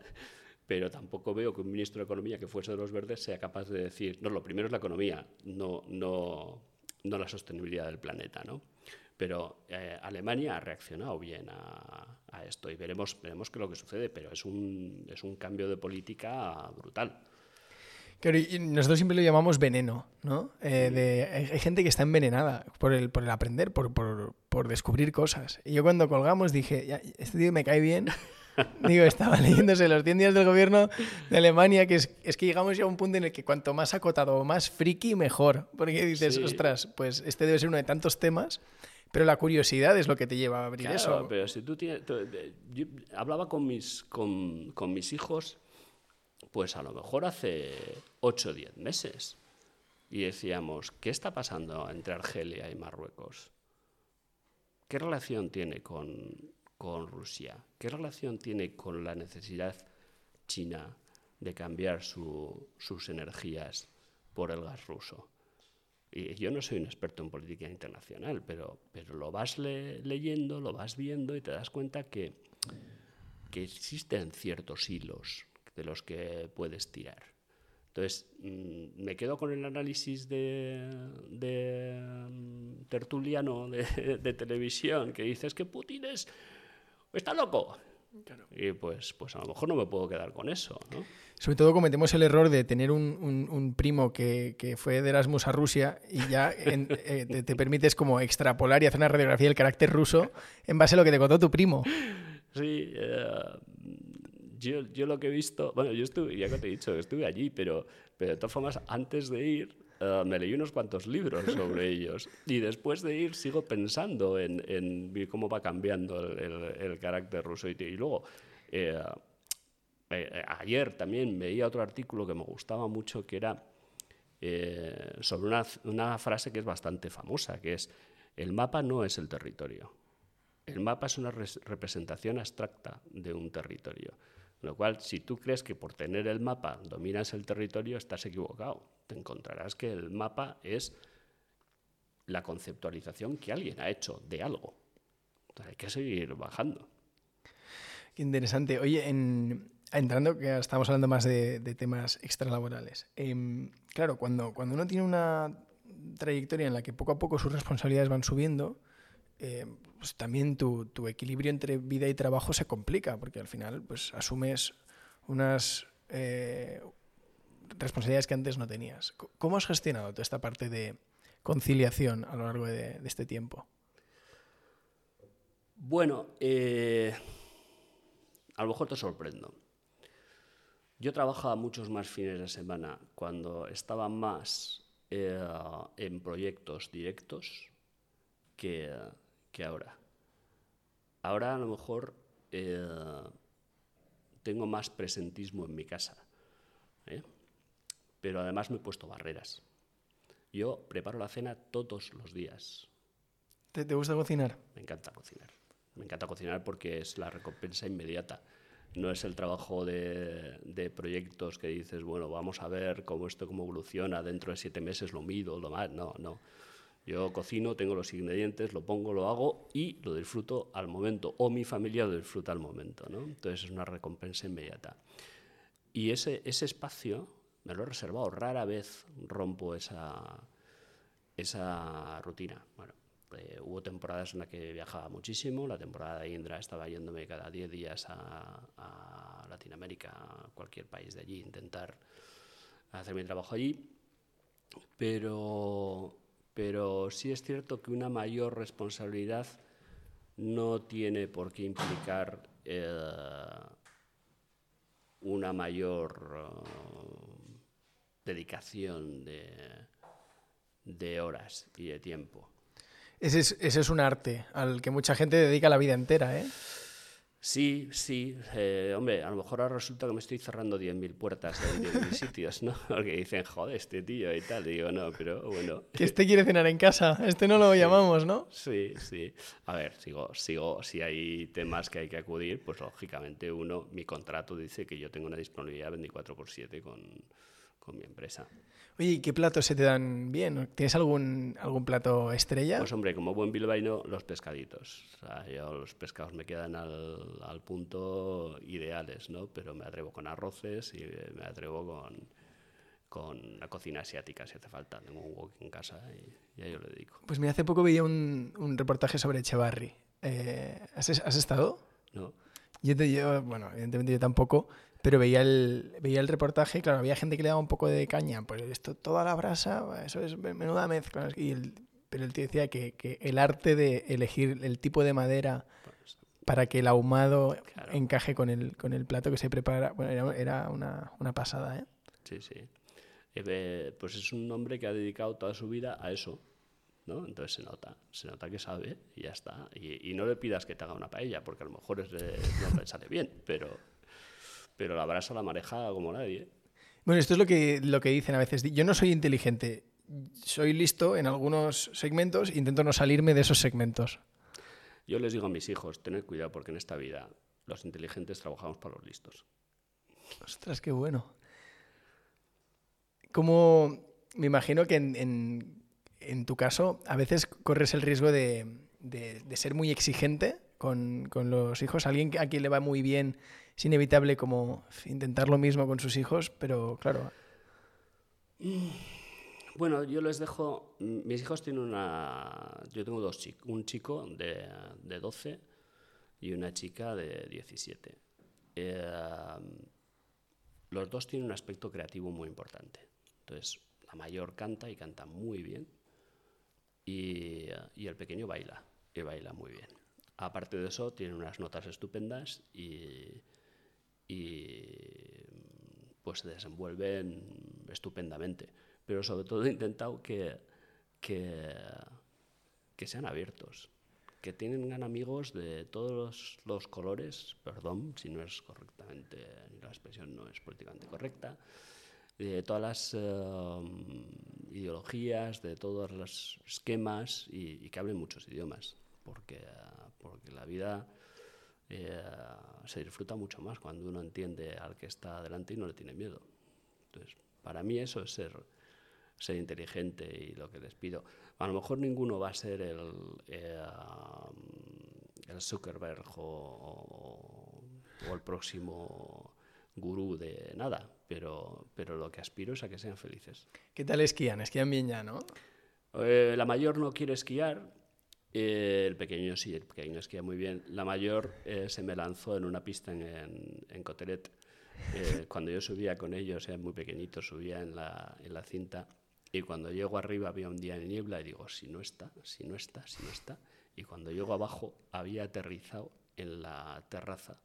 pero tampoco veo que un ministro de Economía que fuese de los verdes sea capaz de decir, no, lo primero es la economía, no, no, no la sostenibilidad del planeta, ¿no? Pero eh, Alemania ha reaccionado bien a, a, esto y veremos, veremos qué es lo que sucede, pero es un, es un cambio de política brutal. Claro, y nosotros siempre lo llamamos veneno, ¿no? Eh, de, hay, gente que está envenenada por el, por el aprender, por, por, por descubrir cosas. Y yo cuando colgamos dije, ya, este tío me cae bien, Digo, estaba leyéndose los 100 días del gobierno de Alemania, que es, es, que llegamos ya a un punto en el que cuanto más acotado o más friki, mejor. Porque dices, ostras, pues este debe ser uno de tantos temas, pero la curiosidad es lo que te lleva a abrir claro, eso. pero si tú tienes... yo hablaba con mis, con, con mis hijos, pues a lo mejor hace 8 o 10 meses, y decíamos, ¿qué está pasando entre Argelia y Marruecos? ¿Qué relación tiene con con Rusia? ¿Qué relación tiene con la necesidad china de cambiar sus energías por el gas ruso? Y yo no soy un experto en política internacional, pero, pero lo vas leyendo, lo vas viendo y te das cuenta que, que existen ciertos hilos de los que puedes tirar. Entonces, mm, me quedo con el análisis de, mm, tertuliano de, de, televisión que dices que Putin es está loco. Y pues, pues a lo mejor no me puedo quedar con eso. ¿no? Sobre todo cometemos el error de tener un, un, primo que, que, fue de Erasmus a Rusia y ya eh, te, te, permites como extrapolar y hacer una radiografía del carácter ruso en base a lo que te contó tu primo. Sí, eh, yo, yo, lo que he visto, bueno, yo estuve, ya que te he dicho, estuve allí, pero, pero de todas formas, antes de ir, eh, me leí unos cuantos libros sobre ellos y después de ir sigo pensando en, cómo va cambiando el, carácter ruso. Y, luego, eh, eh, ayer también veía otro artículo que me gustaba mucho que era sobre una, una frase que es bastante famosa, que es, el mapa no es el territorio. El mapa es una representación abstracta de un territorio. Lo cual, si tú crees que por tener el mapa dominas el territorio, estás equivocado te encontrarás que el mapa es la conceptualización que alguien ha hecho de algo. hay que seguir bajando. Qué interesante. Oye, entrando, que estamos hablando más de, temas extralaborales. Em, claro, cuando, cuando uno tiene una trayectoria en la que poco a poco sus responsabilidades van subiendo, em, pues también tu, equilibrio entre vida y trabajo se complica, porque al final pues, asumes unas, eh, responsabilidades que antes no tenías. ¿Cómo has gestionado toda esta parte de conciliación a lo largo de, este tiempo? Bueno, eh, a lo mejor te sorprendo. Yo trabajaba muchos más fines de semana cuando estaba más eh, en proyectos directos que, ahora. Ahora a lo mejor eh, tengo más presentismo en mi casa pero además me he puesto barreras. Yo preparo la cena todos los días. ¿Te, gusta cocinar? Me encanta cocinar. Me encanta cocinar porque es la recompensa inmediata. No es el trabajo de, de, proyectos que dices, bueno, vamos a ver cómo esto cómo evoluciona, dentro de siete meses lo mido, lo más. No, no. Yo cocino, tengo los ingredientes, lo pongo, lo hago y lo disfruto al momento, o mi familia lo disfruta al momento, ¿no? Entonces es una recompensa inmediata. Y ese, ese espacio me lo he reservado, rara vez rompo esa, esa rutina. Bueno, eh, hubo temporadas en las que viajaba muchísimo, la temporada de Indra estaba yéndome cada 10 días a, a Latinoamérica, a cualquier país de allí, intentar hacer mi trabajo allí, pero, pero sí es cierto que una mayor responsabilidad no tiene por qué implicar eh, una mayor uh, dedicación de, de horas y de tiempo. Ese es, ese es un arte al que mucha gente dedica la vida entera, ¿eh? Sí, sí. Eh, hombre, a lo mejor ahora resulta que me estoy cerrando 10.000 puertas en 10.000 sitios, ¿no? Porque dicen, joder, este tío y tal. Y digo, no, pero bueno. Que este quiere cenar en casa, este no lo llamamos, ¿no? Sí, sí. A ver, sigo, sigo, si hay temas que hay que acudir, pues lógicamente uno, mi contrato dice que yo tengo una disponibilidad 24 por 7 con, con mi empresa. Oye, ¿y qué platos se te dan bien? ¿Tienes algún, algún plato estrella? Pues hombre, como buen bilbaíno, los pescaditos. O sea, yo los pescados me quedan al, al punto ideales, ¿no? Pero me atrevo con arroces y me atrevo con, con la cocina asiática si hace falta. Tengo un wok en casa y, y a ello le dedico. Pues mira, hace poco veía un, un reportaje sobre Echevarri. Eh, ¿has, has estado? ¿no? Yo, te, yo, bueno, evidentemente yo tampoco, pero veía el, veía el reportaje y claro, había gente que le daba un poco de caña. Pues esto, toda la brasa, eso es menuda mezcla. Y el, pero el tío decía que, que el arte de elegir el tipo de madera para que el ahumado Claro. encaje con el, con el plato que se prepara, bueno, era, era una, una pasada, ¿eh? Sí, sí. Eh, eh, pues es un hombre que ha dedicado toda su vida a eso. ¿no? Entonces se nota, se nota que sabe y ya está. Y, y no le pidas que te haga una paella, porque a lo mejor es de- no le sale bien, pero, pero la brasa la maneja como nadie. Bueno, esto es lo que, lo que dicen a veces. Yo no soy inteligente, soy listo en algunos segmentos e intento no salirme de esos segmentos. Yo les digo a mis hijos, tened cuidado porque en esta vida los inteligentes trabajamos para los listos. Ostras, qué bueno. Como me imagino que en, en- en tu caso a veces corres el riesgo de, de- de ser muy exigente con, con los hijos. Alguien a quien le va muy bien es inevitable como intentar lo mismo con sus hijos, pero claro, Bueno, yo les dejo. Mis hijos tienen una. Yo tengo dos chicos. Un chico de, de 12 y una chica de 17. Eh, los dos tienen un aspecto creativo muy importante. Entonces, la mayor canta y canta muy bien. Y, y el pequeño baila. Y baila muy bien. Aparte de eso, tienen unas notas estupendas y. pues se desenvuelven estupendamente. Pero sobre todo he intentado que, que, sean abiertos, que tengan amigos de todos los, colores, perdón si no es correctamente, la expresión no es políticamente correcta, de todas las eh, ideologías, de todos los esquemas y, y que hablen muchos idiomas, porque, porque la vida eh, se disfruta mucho más cuando uno entiende al que está delante y no le tiene miedo. Entonces, para mí eso es ser, ser inteligente y lo que les pido. A lo mejor ninguno va a ser el, eh, el Zuckerberg o, o el próximo gurú de nada, pero, pero lo que aspiro es a que sean felices. ¿qué tal esquían? Esquían bien ya, ¿no? Eh, la mayor no quiere esquiar, el pequeño sí, el pequeño esquía muy bien. La mayor eh, se me lanzó en una pista en, en, en Cotelet. Eh, cuando yo subía con ellos, eran muy pequeñitos, subía en la, en la cinta. Y cuando llego arriba había un día de niebla y digo, si no está, si no está, si no está. Y cuando llego abajo había aterrizado en la terraza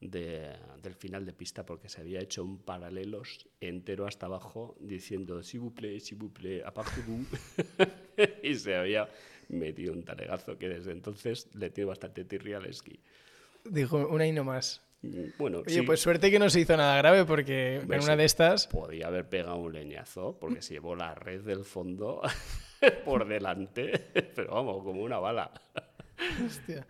de- del final de pista porque se había hecho un paralelos entero hasta abajo diciendo plaît, s'il vous plaît, aparte-vous. y se había metido un talegazo que desde entonces le tiene bastante tirria al esquí. Dijo una y no más. Mm, Bueno, Oye, sí, pues suerte que no se hizo nada grave porque en una de estas... podía haber pegado un leñazo porque se llevó la red del fondo por delante, pero vamos, como una bala. Hostia.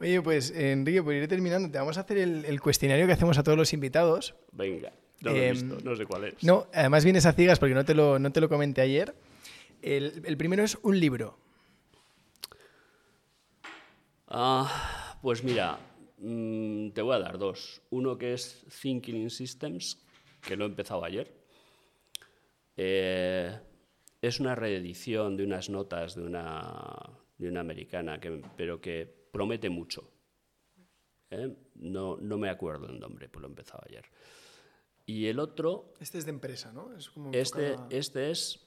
Oye, pues Enrique, por ir terminando, te vamos a hacer el, el cuestionario que hacemos a todos los invitados. Venga, no lo he Em, visto, no sé cuál es. No, además vienes a ciegas porque no te lo, no te lo comenté ayer. El, el primero es un libro. Ah, pues mira, mm, te voy a dar dos. Uno que es Thinking in Systems, que lo he empezado ayer. Eh, es una reedición de unas notas de una, de una americana, que, pero que promete mucho. ¿eh? No, no me acuerdo el nombre, pues lo he empezado ayer. Y el otro... Este es de empresa, ¿no? Es como Este, a- este es,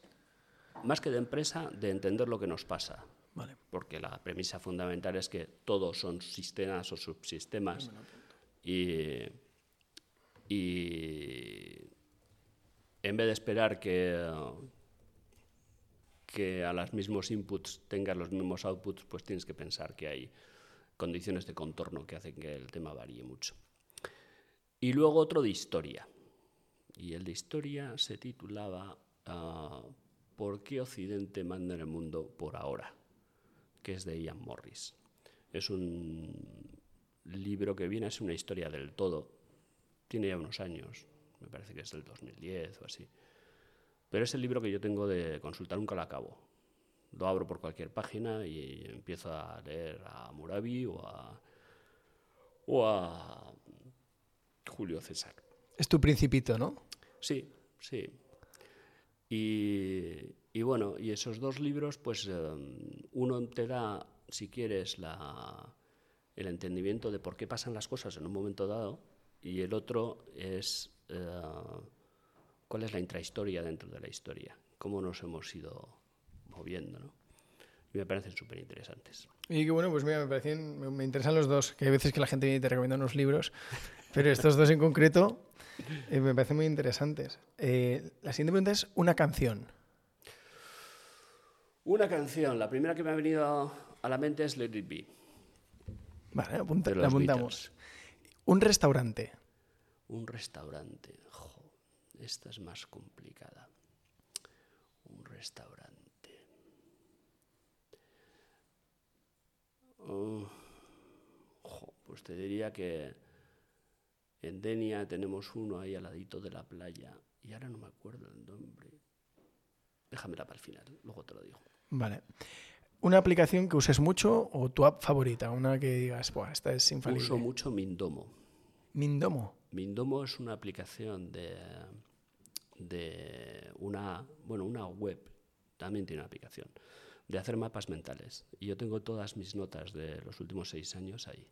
más que de empresa, de entender lo que nos pasa. Vale. Porque la premisa fundamental es que todos son sistemas o subsistemas y, y en vez de esperar que, que a los mismos inputs tengas los mismos outputs, pues tienes que pensar que hay condiciones de contorno que hacen que el tema varíe mucho. Y luego otro de historia. Y el de historia se titulaba ah, ¿Por qué Occidente manda en el mundo por ahora? Que es de Ian Morris. Es un libro que viene a ser una historia del todo. Tiene ya unos años, me parece que es del 2010 o así. Pero es el libro que yo tengo de consultar, nunca lo acabo. Lo abro por cualquier página y empiezo a leer a Murabi o a, o a Julio César. Es tu principito, ¿no? Sí, sí. Y, y bueno, y esos dos libros, pues eh, uno te da, si quieres, la, el entendimiento de por qué pasan las cosas en un momento dado, y el otro es eh, cuál es la intrahistoria dentro de la historia, cómo nos hemos ido moviendo, ¿no? Y me parecen súper interesantes. Y que bueno, pues mira, me parecen, me, me interesan los dos, que hay veces que la gente viene y te recomienda unos libros, pero estos dos en concreto eh, me parecen muy interesantes. Eh, la siguiente pregunta es una canción. Una canción, la primera que me ha venido a la mente es Let It Be. Vale, apunta- la apuntamos. Un restaurante. Un restaurante. Jo, esta es más complicada. Un restaurante. Oh, jo, pues te diría que en Denia tenemos uno ahí al ladito de la playa y ahora no me acuerdo el nombre. Déjamela para el final, luego te lo digo. Vale. Una aplicación que uses mucho o tu app favorita, una que digas, Buah, esta es infalible. Uso mucho Mindomo. Mindomo. Mindomo es una aplicación de, de una, bueno, una web, también tiene una aplicación, de hacer mapas mentales. Y yo tengo todas mis notas de los últimos seis años ahí.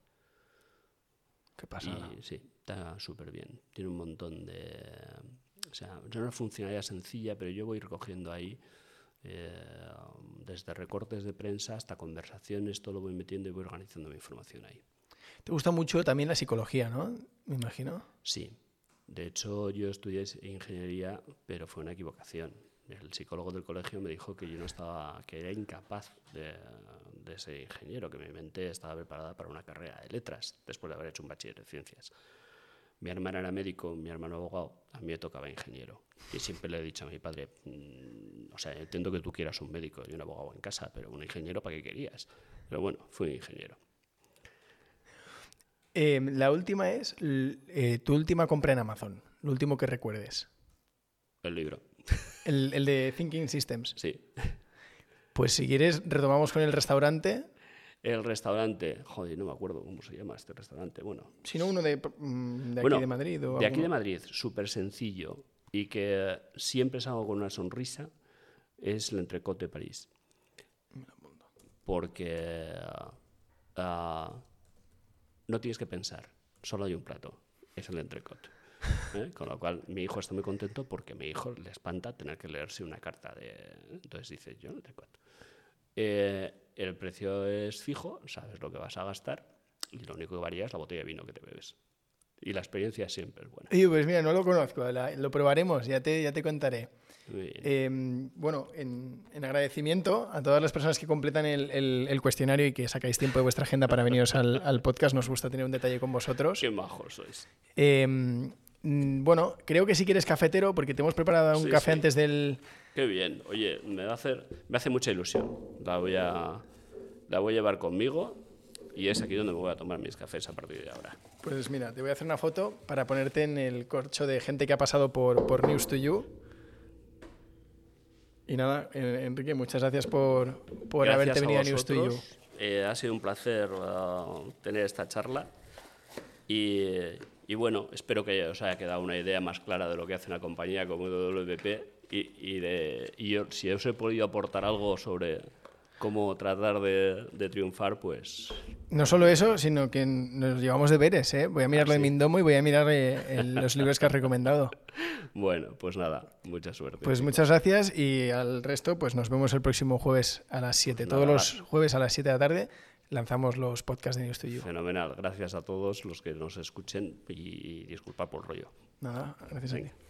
¿Qué pasa? Y sí, está súper bien. Tiene un montón de... O sea, es una funcionalidad sencilla, pero yo voy recogiendo ahí eh, desde recortes de prensa hasta conversaciones, todo lo voy metiendo y voy organizando mi información ahí. Te gusta mucho también la psicología, ¿no? Me imagino. Sí. De hecho, yo estudié ingeniería, pero fue una equivocación. El psicólogo del colegio me dijo que yo no estaba, que era incapaz de, de ser ingeniero, que mi mente estaba preparada para una carrera de letras, después de haber hecho un bachiller de ciencias. Mi hermana era médico, mi hermano abogado, a mí me tocaba ingeniero. Y siempre le he dicho a mi padre, "Mm, o sea, entiendo que tú quieras un médico y un abogado en casa, pero un ingeniero, ¿para qué querías? Pero bueno, fui ingeniero. Eh, la última es eh, tu última compra en Amazon. Lo último que recuerdes. El libro, El, el de Thinking Systems. sí. Pues si quieres, retomamos con el restaurante. El restaurante, joder, no me acuerdo cómo se llama este restaurante. Bueno, Si no, uno de, mm, de aquí Bueno, de Madrid. O de aquí de. Madrid, súper sencillo y que siempre salgo con una sonrisa, es el Entrecot de París. Porque ah, no tienes que pensar, solo hay un plato, es el Entrecot. ¿eh? Con lo cual, mi hijo está muy contento porque a mi hijo le espanta tener que leerse una carta de... Entonces dice, yo Entrecot. Eh, el precio es fijo, sabes lo que vas a gastar y lo único que varía es la botella de vino que te bebes. Y la experiencia siempre es buena. Oye, pues mira, no lo conozco. la- lo probaremos, ya te, ya te contaré. Eh, bueno, en, en agradecimiento a todas las personas que completan el, el- el cuestionario y que sacáis tiempo de vuestra agenda para veniros al, al podcast, nos gusta tener un detalle con vosotros. Qué majos sois. Eh, mm, bueno, creo que si quieres cafetero, porque te hemos preparado un Sí, café sí. antes del... Qué bien. Oye, me va a hacer, me hace mucha ilusión. La voy a, la voy a llevar conmigo y es aquí donde me voy a tomar mis cafés a partir de ahora. Pues mira, te voy a hacer una foto para ponerte en el corcho de gente que ha pasado por, por News to You. Y nada, Enrique, muchas gracias por, por haberte venido a News to You. Eh, ha sido un placer uh, tener esta charla y, y, bueno, espero que os haya quedado una idea más clara de lo que hace una compañía como WP y, y, de, y yo, si os he podido aportar algo sobre cómo tratar de, de, triunfar, pues... No solo eso, sino que nos llevamos deberes, ¿eh? Voy a mirar lo de Mindomo y voy a mirar eh, los libros que has recomendado. Bueno, pues nada, mucha suerte. Pues muchas gracias y al resto, pues nos vemos el próximo jueves a las 7. Todos los jueves a las 7 de la tarde lanzamos los podcasts de News to You. Fenomenal, gracias a todos los que nos escuchen y disculpa por el rollo. Nada, gracias a ti.